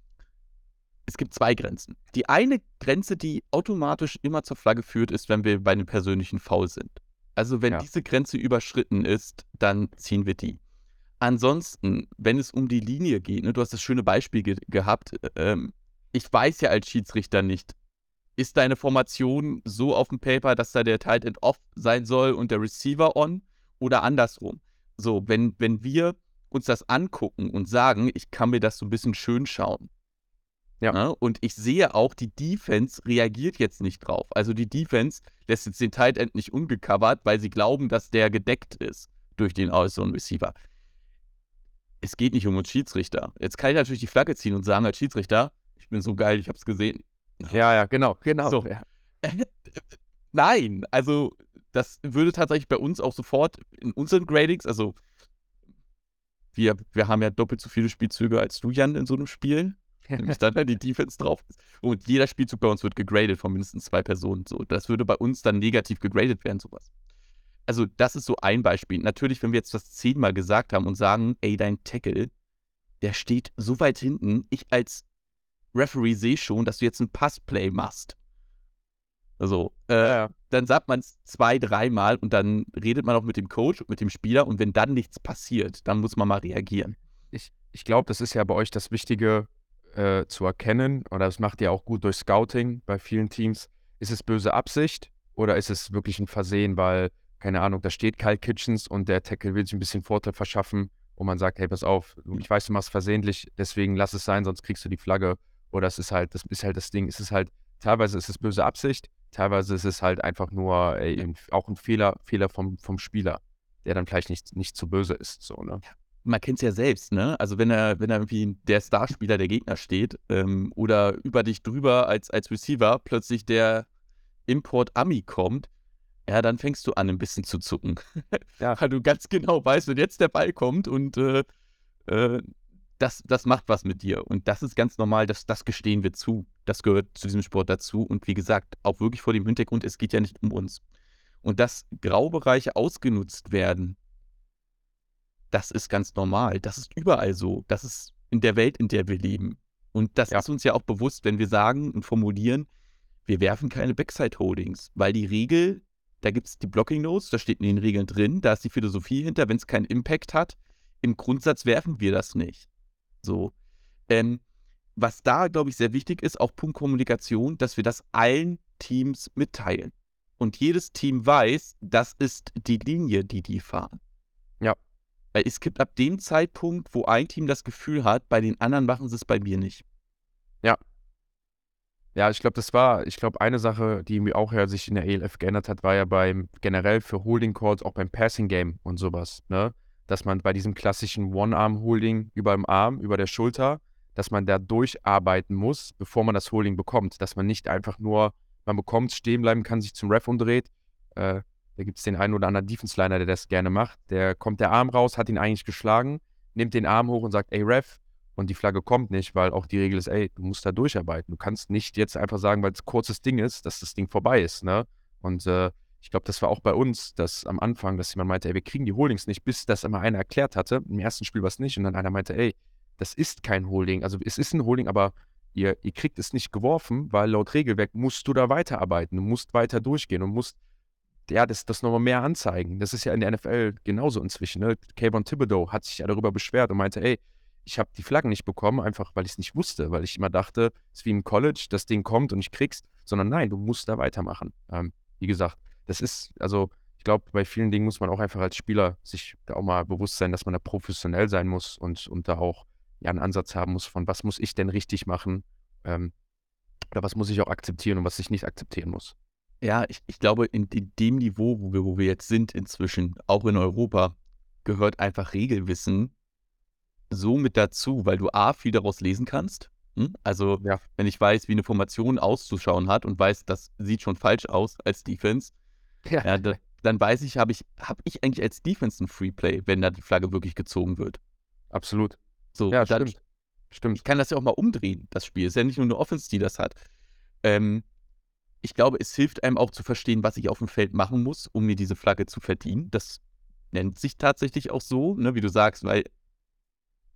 es gibt zwei Grenzen. Die eine Grenze, die automatisch immer zur Flagge führt, ist, wenn wir bei einem persönlichen Foul sind. Also wenn Ja. diese Grenze überschritten ist, dann ziehen wir die. Ansonsten, wenn es um die Linie geht, ne, du hast das schöne Beispiel ge gehabt, ähm, ich weiß ja als Schiedsrichter nicht, ist deine Formation so auf dem Paper, dass da der Tight End off sein soll und der Receiver on oder andersrum? So, wenn, wenn wir uns das angucken und sagen, ich kann mir das so ein bisschen schön schauen. Ja. Ne? Und ich sehe auch, die Defense reagiert jetzt nicht drauf. Also die Defense lässt jetzt den Tight End nicht ungecovert, weil sie glauben, dass der gedeckt ist durch den äußeren Receiver. Es geht nicht um uns Schiedsrichter. Jetzt kann ich natürlich die Flagge ziehen und sagen als Schiedsrichter, ich bin so geil, ich hab's gesehen. Ja, ja, genau, genau. So. Ja. Nein, also das würde tatsächlich bei uns auch sofort in unseren Gradings, also wir, wir haben ja doppelt so viele Spielzüge als du, Jan, in so einem Spiel. Nämlich dann, die Defense drauf ist. Und jeder Spielzug bei uns wird gegradet von mindestens zwei Personen. So, das würde bei uns dann negativ gegradet werden, sowas. Also, das ist so ein Beispiel. Natürlich, wenn wir jetzt das zehnmal gesagt haben und sagen, ey, dein Tackle, der steht so weit hinten, ich als Referee sehe schon, dass du jetzt ein Passplay machst. Also, äh, Ja, dann sagt man es zwei, dreimal und dann redet man auch mit dem Coach und mit dem Spieler und wenn dann nichts passiert, dann muss man mal reagieren. ich, ich glaube, das ist ja bei euch das Wichtige äh, zu erkennen, oder das macht ihr auch gut durch Scouting bei vielen Teams. Ist es böse Absicht oder ist es wirklich ein Versehen, weil, keine Ahnung, da steht Kyle Kitchens und der Tackle will sich ein bisschen Vorteil verschaffen und man sagt, hey, pass auf, ich weiß, du machst versehentlich, deswegen lass es sein, sonst kriegst du die Flagge. Oder es ist halt, das ist halt das Ding, es ist halt, teilweise ist es böse Absicht, teilweise ist es halt einfach nur ey, ein- auch ein Fehler, Fehler vom, vom Spieler, der dann vielleicht nicht, nicht zu böse ist. So, ne? Man kennt es ja selbst, ne? Also wenn er, wenn er irgendwie der Starspieler der Gegner steht ähm, oder über dich drüber als, als Receiver plötzlich der Import-Ami kommt, ja, dann fängst du an, ein bisschen zu zucken. Ja. Weil du ganz genau weißt, wenn jetzt der Ball kommt und äh, äh, das, das macht was mit dir. Und das ist ganz normal, das, das gestehen wir zu. Das gehört zu diesem Sport dazu. Und wie gesagt, auch wirklich vor dem Hintergrund, es geht ja nicht um uns. Und dass Graubereiche ausgenutzt werden, das ist ganz normal. Das ist überall so. Das ist in der Welt, in der wir leben. Und das Ja. ist uns ja auch bewusst, wenn wir sagen und formulieren, wir werfen keine Backside-Holdings, weil die Regel, da gibt es die Blocking Notes, da steht in den Regeln drin, da ist die Philosophie hinter, wenn es keinen Impact hat, im Grundsatz werfen wir das nicht. So. Ähm, was da, glaube ich, sehr wichtig ist, auch Punkt Kommunikation, dass wir das allen Teams mitteilen. Und jedes Team weiß, das ist die Linie, die die fahren. Ja. Weil es gibt ab dem Zeitpunkt, wo ein Team das Gefühl hat, bei den anderen machen sie es bei mir nicht. Ja, ich glaube, das war, ich glaube, eine Sache, die mir auch ja sich in der ELF geändert hat, war ja beim generell für Holding Calls, auch beim Passing Game und sowas, ne? Dass man bei diesem klassischen One-Arm-Holding über dem Arm, über der Schulter, dass man da durcharbeiten muss, bevor man das Holding bekommt. Dass man nicht einfach nur, man bekommt, stehen bleiben kann, sich zum Ref umdreht. Äh, da gibt es den einen oder anderen Defense-Liner, der das gerne macht. Der kommt der Arm raus, hat ihn eigentlich geschlagen, nimmt den Arm hoch und sagt, ey Ref, und die Flagge kommt nicht, weil auch die Regel ist, ey, du musst da durcharbeiten. Du kannst nicht jetzt einfach sagen, weil es kurzes Ding ist, dass das Ding vorbei ist, ne? Und äh, ich glaube, das war auch bei uns, dass am Anfang, dass jemand meinte, ey, wir kriegen die Holdings nicht, bis das immer einer erklärt hatte. Im ersten Spiel war es nicht. Und dann einer meinte, ey, das ist kein Holding. Also es ist ein Holding, aber ihr, ihr kriegt es nicht geworfen, weil laut Regelwerk musst du da weiterarbeiten. Du musst weiter durchgehen und musst ja, das, das nochmal mehr anzeigen. Das ist ja in der NFL genauso inzwischen. Ne? Kayvon Thibodeau hat sich ja darüber beschwert und meinte, ey, ich habe die Flaggen nicht bekommen, einfach weil ich es nicht wusste, weil ich immer dachte, es ist wie im College, das Ding kommt und ich krieg's, sondern nein, du musst da weitermachen. Ähm, wie gesagt, das ist, also ich glaube, bei vielen Dingen muss man auch einfach als Spieler sich da auch mal bewusst sein, dass man da professionell sein muss und, und da auch ja einen Ansatz haben muss von, was muss ich denn richtig machen ähm, oder was muss ich auch akzeptieren und was ich nicht akzeptieren muss. Ja, ich, ich glaube, in, in dem Niveau, wo wir, wo wir jetzt sind inzwischen, auch in Europa, gehört einfach Regelwissen so mit dazu, weil du A, viel daraus lesen kannst. Hm? Also, Ja. wenn ich weiß, wie eine Formation auszuschauen hat und weiß, das sieht schon falsch aus als Defense, Ja, ja, da, dann weiß ich, habe ich, hab ich eigentlich als Defense ein Freeplay, wenn da die Flagge wirklich gezogen wird. absolut. So, Ja, dann, stimmt. Stimmt. ich kann das ja auch mal umdrehen, das Spiel. Ist ja nicht nur eine Offense, die das hat. Ähm, ich glaube, es hilft einem auch zu verstehen, was ich auf dem Feld machen muss, um mir diese Flagge zu verdienen. Das nennt sich tatsächlich auch so, ne, wie du sagst, weil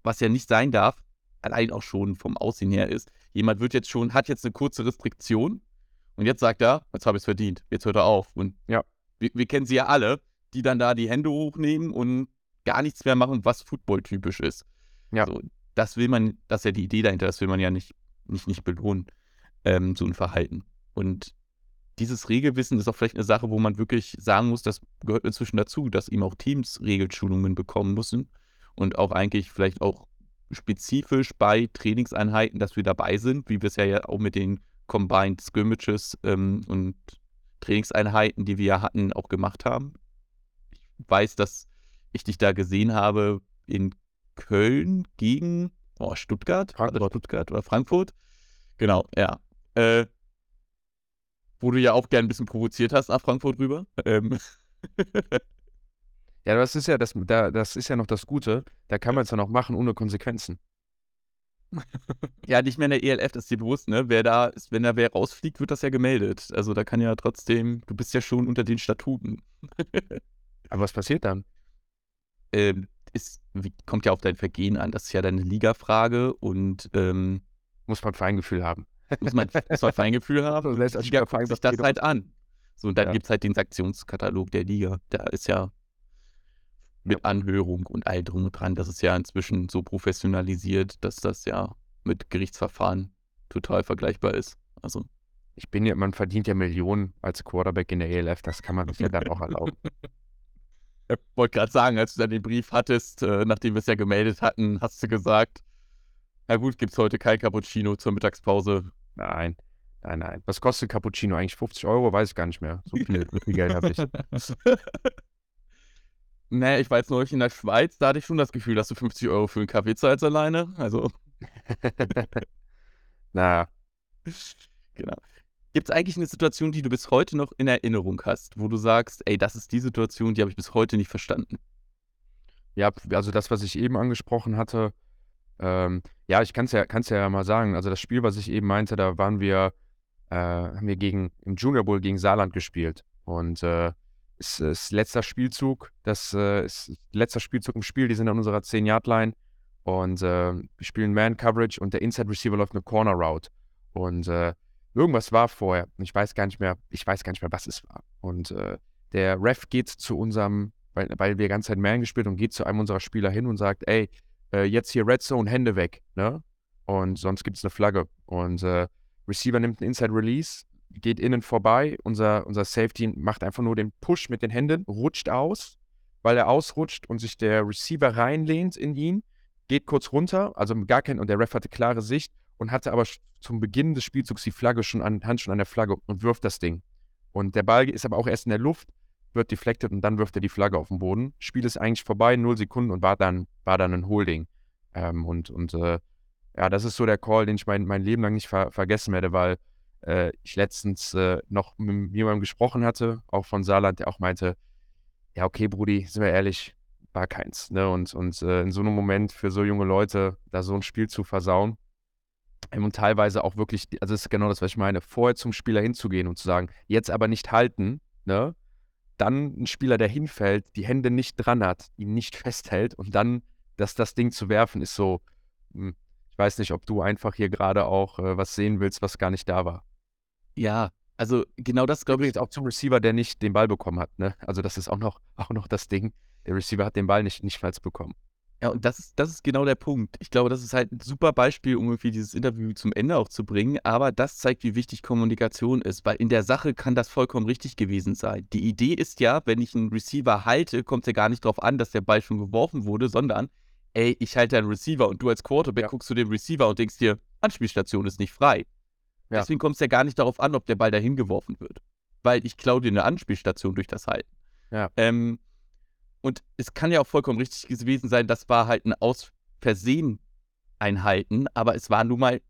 was ja nicht sein darf, allein auch schon vom Aussehen her ist, jemand wird jetzt schon, hat jetzt eine kurze Restriktion und jetzt sagt er, jetzt habe ich es verdient, jetzt hört er auf. Und Ja. wir, wir kennen sie ja alle, die dann da die Hände hochnehmen und gar nichts mehr machen, was Football-typisch ist. Ja. So, das will man, das ist ja die Idee dahinter, das will man ja nicht, nicht, nicht belohnen, ähm, so ein Verhalten. Und dieses Regelwissen ist auch vielleicht eine Sache, wo man wirklich sagen muss, das gehört inzwischen dazu, dass eben auch Teams Regelschulungen bekommen müssen und auch eigentlich vielleicht auch spezifisch bei Trainingseinheiten, dass wir dabei sind, wie wir es ja, ja auch mit den Combined Scrimmages ähm, und Trainingseinheiten, die wir ja hatten, auch gemacht haben. Ich weiß, dass ich dich da gesehen habe in Köln gegen oh, Stuttgart, Frankfurt. Stuttgart oder Frankfurt. Genau, ja. Äh, wo du ja auch gern ein bisschen provoziert hast nach Frankfurt rüber. Ähm, Ja, das ist ja das, da, das ist ja noch das Gute. Da kann man es ja noch machen ohne Konsequenzen. Ja, nicht mehr in der ELF, das ist dir bewusst, ne? Wer da ist, wenn da wer rausfliegt, wird das ja gemeldet. Also da kann ja trotzdem, du bist ja schon unter den Statuten. Aber was passiert dann? Ähm, ist, kommt ja auf dein Vergehen an, das ist ja deine Ligafrage und ähm, Muss man Feingefühl haben. muss man, muss man Feingefühl haben. Lässt Liga guckt sich das halt an. So, und dann Ja. gibt es halt den Sanktionskatalog der Liga. Da ist ja mit Anhörung und all drum und dran. Das ist ja inzwischen so professionalisiert, dass das ja mit Gerichtsverfahren total vergleichbar ist. Also, Ich bin ja, man verdient ja Millionen als Quarterback in der ELF, das kann man sich ja dann auch erlauben. ich wollte gerade sagen, als du dann den Brief hattest, äh, nachdem wir es ja gemeldet hatten, hast du gesagt, na gut, gibt es heute kein Cappuccino zur Mittagspause. Nein, nein, nein. Was kostet Cappuccino eigentlich? 50 Euro? Weiß ich gar nicht mehr. So viel, so viel Geld habe ich. naja, ich war jetzt neulich in der Schweiz, da hatte ich schon das Gefühl, dass du 50 Euro für einen Kaffee zahlst alleine. Also, Na, genau. Gibt es eigentlich eine Situation, die du bis heute noch in Erinnerung hast, wo du sagst, ey, das ist die Situation, die habe ich bis heute nicht verstanden? ja, also das, was ich eben angesprochen hatte, ähm, ja, ich kann es ja, kann's ja mal sagen. Also das Spiel, was ich eben meinte, da waren wir, äh, haben wir gegen, im Junior Bowl gegen Saarland gespielt. Und äh, ist, ist letzter Spielzug, das äh, ist letzter Spielzug im Spiel, die sind an unserer 10-Yard-Line. Und äh, wir spielen Man-Coverage und der Inside-Receiver läuft eine Corner-Route. Und äh, irgendwas war vorher. Ich weiß gar nicht mehr, ich weiß gar nicht mehr, was es war. Und äh, der Ref geht zu unserem, weil, weil wir die ganze Zeit Man gespielt und geht zu einem unserer Spieler hin und sagt, ey, äh, jetzt hier Red Zone, Hände weg, ne? Und sonst gibt es eine Flagge. Und äh, Receiver nimmt einen Inside Release, geht innen vorbei. Unser, unser Safety macht einfach nur den Push mit den Händen, rutscht aus, weil er ausrutscht und sich der Receiver reinlehnt in ihn, geht kurz runter, also gar kein, und der Ref hatte klare Sicht und hatte aber zum Beginn des Spielzugs die Flagge schon an, Hand schon an der Flagge und wirft das Ding. Und der Ball ist aber auch erst in der Luft, wird deflected und dann wirft er die Flagge auf den Boden. Spiel ist eigentlich vorbei, null Sekunden und war dann, war dann ein Holding. Ähm, und und äh, ja, das ist so der Call, den ich mein, mein Leben lang nicht ver vergessen werde, weil äh, ich letztens äh, noch mit jemandem gesprochen hatte, auch von Saarland, der auch meinte, ja, okay, Brudi, sind wir ehrlich, war keins. Ne? Und, und äh, in so einem Moment für so junge Leute, da so ein Spiel zu versauen, ähm, und teilweise auch wirklich, also das ist genau das, was ich meine, vorher zum Spieler hinzugehen und zu sagen, jetzt aber nicht halten, ne? Dann ein Spieler, der hinfällt, die Hände nicht dran hat, ihn nicht festhält und dann das, das Ding zu werfen, ist so, hm, ich weiß nicht, ob du einfach hier gerade auch äh, was sehen willst, was gar nicht da war. Ja, also genau das glaube ich. Auch zum Receiver, der nicht den Ball bekommen hat, ne? Also das ist auch noch, auch noch das Ding. Der Receiver hat den Ball nicht, nicht falsch bekommen. Ja, und das ist, das ist genau der Punkt. Ich glaube, das ist halt ein super Beispiel, um irgendwie dieses Interview zum Ende auch zu bringen. Aber das zeigt, wie wichtig Kommunikation ist, weil in der Sache kann das vollkommen richtig gewesen sein. Die Idee ist ja, wenn ich einen Receiver halte, kommt es ja gar nicht darauf an, dass der Ball schon geworfen wurde, sondern, ey, ich halte einen Receiver und du als Quarterback Ja. guckst zu dem Receiver und denkst dir, Anspielstation ist nicht frei. Ja. Deswegen kommt es ja gar nicht darauf an, ob der Ball dahin geworfen wird. Weil ich klaue dir eine Anspielstation durch das Halten. Ja. Ähm, und es kann ja auch vollkommen richtig gewesen sein, das war halt ein aus Versehen ein Halten, aber es war nun mal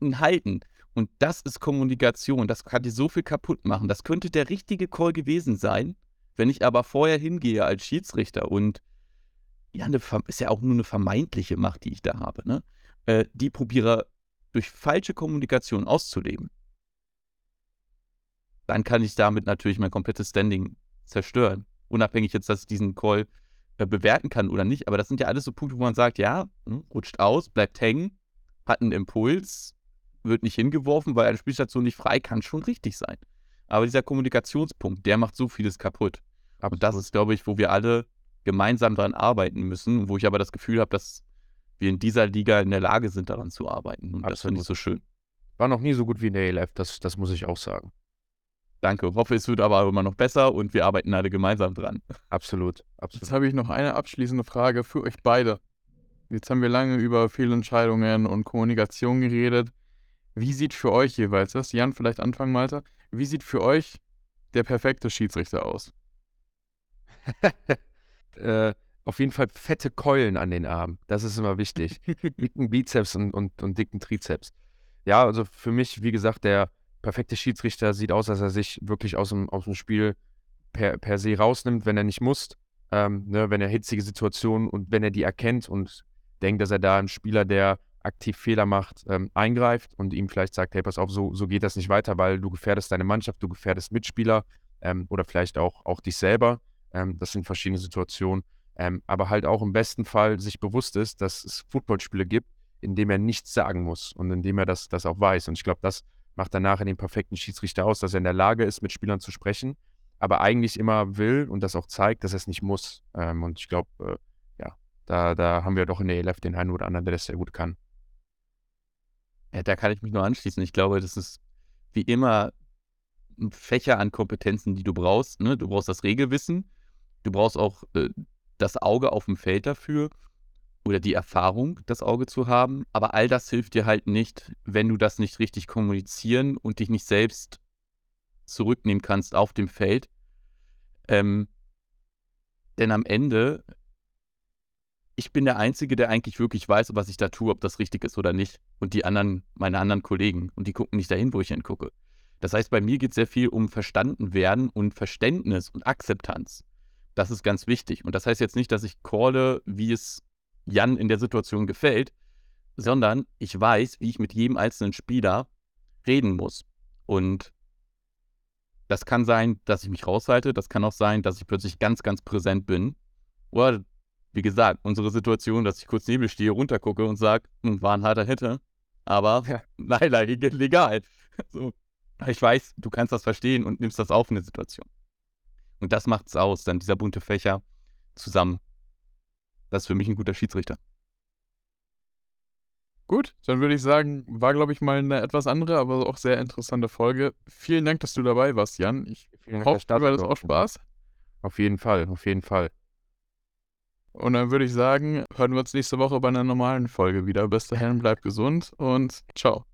ein, Halten. Und das ist Kommunikation. Das kann dir so viel kaputt machen. Das könnte der richtige Call gewesen sein, wenn ich aber vorher hingehe als Schiedsrichter und ja, eine, ist ja auch nur eine vermeintliche Macht, die ich da habe, ne? Äh, die probiere durch falsche Kommunikation auszuleben. Dann kann ich damit natürlich mein komplettes Standing zerstören. Unabhängig jetzt, dass ich diesen Call äh, bewerten kann oder nicht. Aber das sind ja alles so Punkte, wo man sagt, ja, hm, rutscht aus, bleibt hängen, hat einen Impuls, wird nicht hingeworfen, weil eine Spielstation nicht frei kann schon richtig sein. Aber dieser Kommunikationspunkt, der macht so vieles kaputt. Und das ist, glaube ich, wo wir alle gemeinsam daran arbeiten müssen, wo ich aber das Gefühl habe, dass wir in dieser Liga in der Lage sind, daran zu arbeiten. Und das finde ich Absolut. so schön. War noch nie so gut wie in der ELF, das, das muss ich auch sagen. Danke. Hoffe, es wird aber immer noch besser und wir arbeiten alle gemeinsam dran. Absolut, Jetzt absolut. habe ich noch eine abschließende Frage für euch beide. Jetzt haben wir lange über Fehlentscheidungen und Kommunikation geredet. Wie sieht für euch jeweils das? Jan, vielleicht anfangen, Malte. Wie sieht für euch der perfekte Schiedsrichter aus? äh, auf jeden Fall fette Keulen an den Armen. Das ist immer wichtig. dicken Bizeps und, und, und dicken Trizeps. Ja, also für mich, wie gesagt, der perfekte Schiedsrichter sieht aus, dass er sich wirklich aus dem, aus dem Spiel per, per se rausnimmt, wenn er nicht muss. Ähm, ne, wenn er hitzige Situationen und wenn er die erkennt und denkt, dass er da einen Spieler, der aktiv Fehler macht, ähm, eingreift und ihm vielleicht sagt, hey, pass auf, so, so geht das nicht weiter, weil du gefährdest deine Mannschaft, du gefährdest Mitspieler ähm, oder vielleicht auch, auch dich selber. Ähm, das sind verschiedene Situationen. Ähm, aber halt auch im besten Fall sich bewusst ist, dass es Footballspiele gibt, in dem er nichts sagen muss und in dem er das, das auch weiß. Und ich glaube, das macht dann nachher den perfekten Schiedsrichter aus, dass er in der Lage ist, mit Spielern zu sprechen, aber eigentlich immer will und das auch zeigt, dass er es nicht muss. Ähm, und ich glaube, äh, ja, da, da haben wir doch in der ELF den einen oder anderen, der das sehr gut kann. Ja, da kann ich mich nur anschließen. Ich glaube, das ist wie immer ein Fächer an Kompetenzen, die du brauchst. Ne? Du brauchst das Regelwissen, du brauchst auch äh, das Auge auf dem Feld dafür oder die Erfahrung, das Auge zu haben. Aber all das hilft dir halt nicht, wenn du das nicht richtig kommunizieren und dich nicht selbst zurücknehmen kannst auf dem Feld. Ähm, denn am Ende, ich bin der Einzige, der eigentlich wirklich weiß, was ich da tue, ob das richtig ist oder nicht. Und die anderen, meine anderen Kollegen, und die gucken nicht dahin, wo ich hingucke. Das heißt, bei mir geht es sehr viel um verstanden werden und Verständnis und Akzeptanz. Das ist ganz wichtig. Und das heißt jetzt nicht, dass ich calle, wie es Jan in der Situation gefällt, sondern ich weiß, wie ich mit jedem einzelnen Spieler reden muss. Und das kann sein, dass ich mich raushalte, das kann auch sein, dass ich plötzlich ganz, ganz präsent bin. Oder, wie gesagt, unsere Situation, dass ich kurz neben mir stehe, runtergucke und sage, hm, war ein harter Hitter, aber Ja. leider legal. So. Ich weiß, du kannst das verstehen und nimmst das auf in der Situation. Und das macht's aus, dann dieser bunte Fächer zusammen. Das ist für mich ein guter Schiedsrichter. Gut, dann würde ich sagen, war, glaube ich, mal eine etwas andere, aber auch sehr interessante Folge. Vielen Dank, dass du dabei warst, Jan. Ich Vielen Dank, hoffe, dass du hattest auch Spaß. Auf jeden Fall, auf jeden Fall. Und dann würde ich sagen, hören wir uns nächste Woche bei einer normalen Folge wieder. Bis dahin, bleibt gesund und ciao.